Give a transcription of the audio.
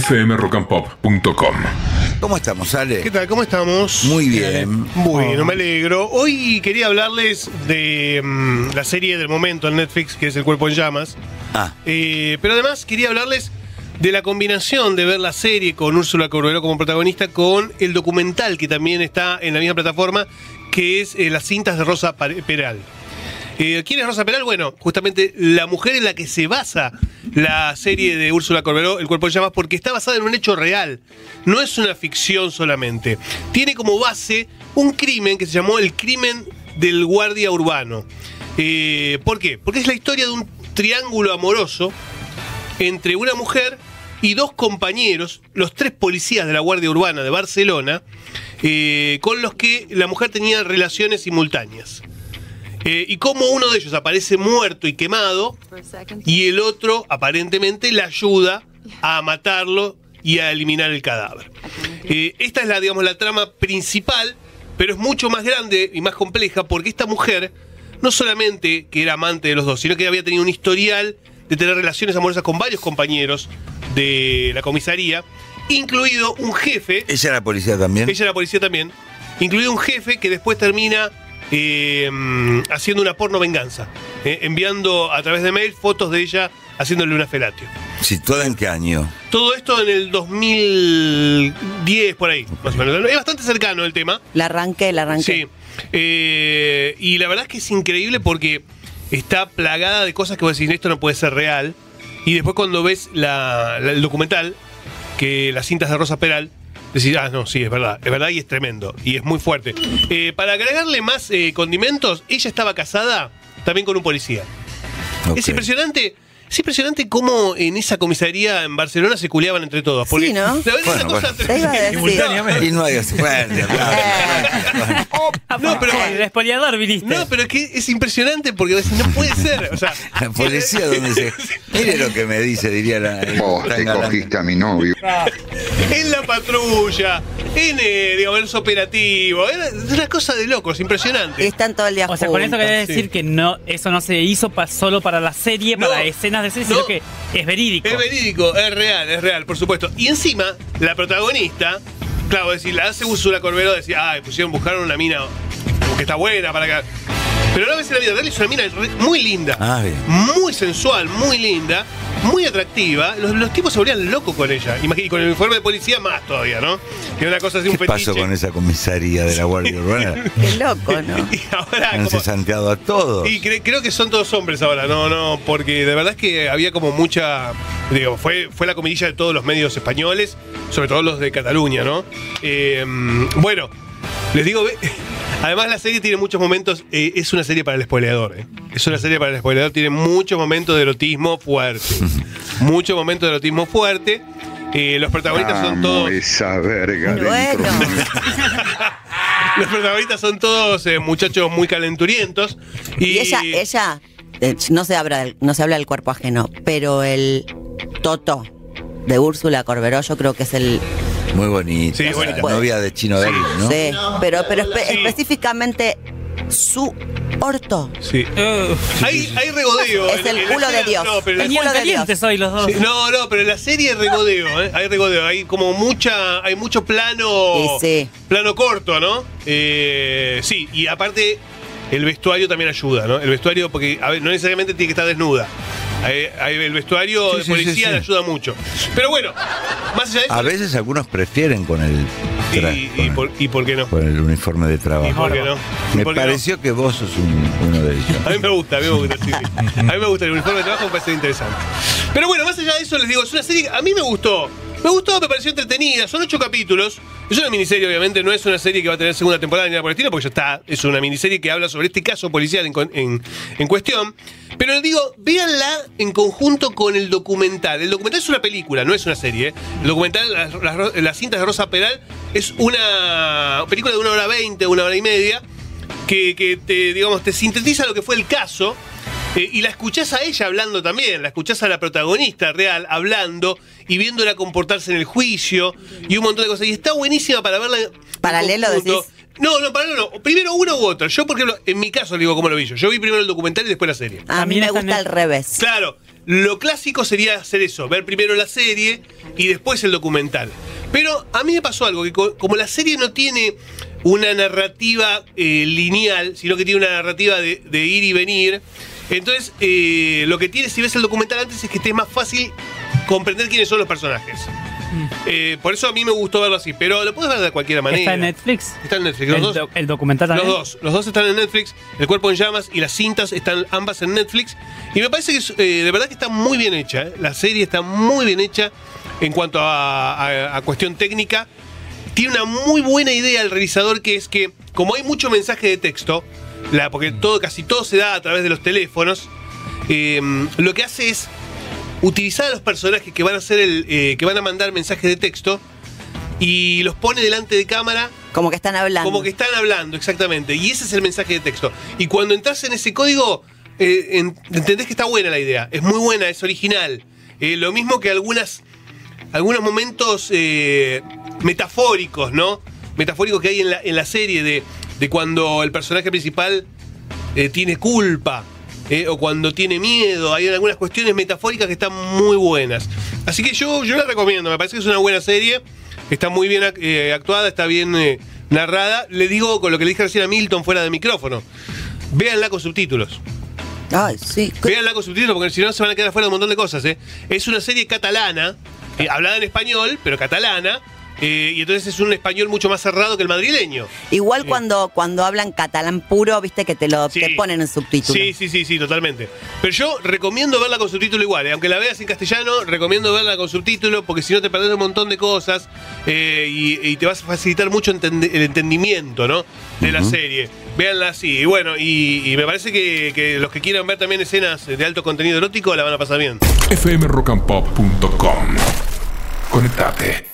fmrockandpop.com. ¿Cómo estamos, Ale? ¿Qué tal? ¿Cómo estamos? Muy bien. Bueno, me alegro. Hoy quería hablarles de mm, la serie del momento en Netflix, que es El Cuerpo en Llamas. Ah, Eh, pero además quería hablarles de la combinación de ver la serie con Úrsula Corberó como protagonista con el documental que también está en la misma plataforma, que es eh, Las cintas de Rosa Peral. Eh, ¿Quién es Rosa Peral? Bueno, justamente la mujer en la que se basa la serie de Úrsula Corberó, El cuerpo en llamas, porque está basada en un hecho real. No es una ficción solamente. Tiene como base un crimen que se llamó el crimen del guardia urbano. Eh, ¿Por qué? Porque es la historia de un triángulo amoroso entre una mujer y dos compañeros, los tres policías de la Guardia Urbana de Barcelona, eh, con los que la mujer tenía relaciones simultáneas. Eh, y como uno de ellos aparece muerto y quemado, y el otro aparentemente le ayuda a matarlo y a eliminar el cadáver. Eh, esta es la, digamos, la trama principal, pero es mucho más grande y más compleja porque esta mujer no solamente que era amante de los dos, sino que había tenido un historial de tener relaciones amorosas con varios compañeros de la comisaría, incluido un jefe ella era policía también. ella era policía también. Incluido un jefe que después termina eh, haciendo una porno venganza. eh, enviando a través de mail fotos de ella haciéndole una felatio. ¿Situada en qué año? Todo esto en el 2010, por ahí, más o menos. Es bastante cercano el tema. La arranqué, la arranqué. Sí. Eh, y la verdad es que es increíble porque está plagada de cosas que vos decís, esto no puede ser real. Y después cuando ves la- la- el documental, que las cintas de Rosa Peral, decís, ah, no, sí, es verdad, es verdad y es tremendo. Y es muy fuerte. Eh, para agregarle más eh, condimentos, ella estaba casada también con un policía. Es impresionante. Es impresionante cómo en esa comisaría en Barcelona se culeaban entre todos. Porque Sí, ¿no? la verdad es Bueno, cosa bueno. Te decir. Simultáneamente. Y no hay bueno, Eh, No, pero, El espoliador viniste. no, pero es que es impresionante porque no puede ser. O sea, La policía donde se. Mire lo que me dice, diría la. Vos te Tangana. cogiste a mi novio. en la patrulla, en eh, digamos, los operativos. Era una cosa de locos, impresionante. están todo el día O sea, con eso juntos. querés sí. decir que no, eso no se hizo pa- solo para la serie, No. para escenas de serie, No. sino que es verídico. Es verídico, es real, es real, por supuesto. Y encima, la protagonista, claro, decir, la hace Úrsula Corberó, decir, ay, pusieron, buscaron una mina que está buena para acá. Pero no ves en la vida real, es una mina muy linda. Ah, bien. Muy sensual, muy linda, muy atractiva. Los, los tipos se volvían locos con ella. Imagínate, y con el uniforme de policía más todavía, ¿no? Que una cosa así, un ¿Qué fetiche. pasó con esa comisaría de la Guardia Urbana? Qué loco, ¿no? Y ahora, Han cesanteado a todos. Y cre- creo que son todos hombres ahora, no, no, porque de verdad es que había como mucha, digo, fue, fue la comidilla de todos los medios españoles, sobre todo los de Cataluña, ¿no? Eh, bueno, les digo, además la serie tiene muchos momentos, eh, es una serie para el spoileador, ¿eh? es una serie para el spoileador, tiene muchos momentos de erotismo fuerte, muchos momentos de erotismo fuerte. Eh, los protagonistas son todos. esa verga Bueno. Los protagonistas son todos eh, muchachos muy calenturientos. Y, Y ella, ella, eh, no se habla del, no se habla del cuerpo ajeno, pero el Toto de Úrsula Corberó, yo creo que es el Muy bonita. Sí, la bonita. novia de Chino Darín, ¿no? sí, pero, pero espe- Sí. específicamente su orto. Sí. Uf. Hay, hay regodeo. Es el culo de Dios. No, pero calientes hoy los dos. Sí, no, no, pero en la serie hay regodeo, ¿eh? Hay regodeo, hay como mucha, hay mucho plano, sí. plano corto, ¿no? Eh, sí, y aparte el vestuario también ayuda, ¿no? El vestuario, porque a ver, no necesariamente tiene que estar desnuda. El vestuario Sí, de sí, policía sí, sí. le ayuda mucho. Pero bueno, más allá de eso. A veces algunos prefieren con el, tra- y, con y el- por, ¿y por qué no? con el uniforme de ¿Y trabajo. por qué no? ¿Y Me por qué no? pareció que vos sos un- uno de ellos. A mí me gusta, a mí me gusta, sí, sí. A mí me gusta el uniforme de trabajo, me parece interesante. Pero bueno, más allá de eso, les digo, es una serie que a mí me gustó. Me gustó, me pareció entretenida. Son ocho capítulos. Es una miniserie, obviamente, no es una serie que va a tener segunda temporada ni nada por el estilo, porque ya está. Es una miniserie que habla sobre este caso policial en, en- en cuestión. Pero les digo, véanla en conjunto con el documental. El documental es una película, no es una serie. ¿eh? El documental, las, las- las cintas de Rosa Peral, es una película de una hora veinte, una hora y media que, que te, digamos, te sintetiza lo que fue el caso. eh, y la escuchás a ella hablando también, la escuchás a la protagonista real hablando y viéndola comportarse en el juicio y un montón de cosas. Y está buenísima para verla. ¿Paralelo decís? No, no, paralelo no. Primero uno u otro. Yo, por ejemplo, en mi caso, le digo cómo lo vi yo. Yo vi primero el documental y después la serie. A mí me gusta al revés. Claro, lo clásico sería hacer eso, ver primero la serie y después el documental. Pero a mí me pasó algo, que co- como la serie no tiene una narrativa eh, lineal, sino que tiene una narrativa de, de ir y venir, entonces eh, lo que tiene si ves el documental antes es que te es más fácil comprender quiénes son los personajes. Eh, por eso a mí me gustó verlo así, pero lo puedes ver de cualquier manera. ¿Está en Netflix? Está en Netflix, los El, dos. do- el documental Los también. dos, los dos están en Netflix, El cuerpo en llamas y las cintas están ambas en Netflix. Y me parece que es, eh, de verdad que está muy bien hecha. ¿eh? La serie está muy bien hecha en cuanto a, a- a cuestión técnica. Tiene una muy buena idea el realizador que es que, como hay mucho mensaje de texto, la, porque todo, casi todo se da a través de los teléfonos, lo que hace es utilizar a los personajes que van a hacer el, eh, que van a mandar mensajes de texto y los pone delante de cámara Como que están hablando. como que están hablando, exactamente. Y ese es el mensaje de texto. Y cuando entras en ese código, eh, en- entendés que está buena la idea. Es muy buena, es original. Eh, lo mismo que algunas, algunos momentos metafóricos, ¿no? Metafóricos que hay en la, en la serie de, de cuando el personaje principal tiene culpa. Eh, o cuando tiene miedo, hay algunas cuestiones metafóricas que están muy buenas. Así que yo, yo la recomiendo, me parece que es una buena serie, está muy bien eh, actuada, está bien eh, narrada. Le digo con lo que le dije recién a Milton fuera de micrófono, véanla con subtítulos. Ay, sí. Véanla con subtítulos porque si no se van a quedar fuera de un montón de cosas. ¿eh? Es una serie catalana, hablada en español, pero catalana, eh, y entonces es un español mucho más cerrado que el madrileño. Igual cuando, cuando hablan catalán puro, viste que te lo Sí. te ponen en subtítulos. Sí, sí, sí, sí, totalmente. Pero yo recomiendo verla con subtítulo igual. eh. Aunque la veas en castellano, recomiendo verla con subtítulo porque si no te perdés un montón de cosas eh, y, y te vas a facilitar mucho entende- el entendimiento ¿no? de la serie. Véanla así. Y bueno, y, y me parece que, que los que quieran ver también escenas de alto contenido erótico la van a pasar bien. fmrockandpop.com. Conectate.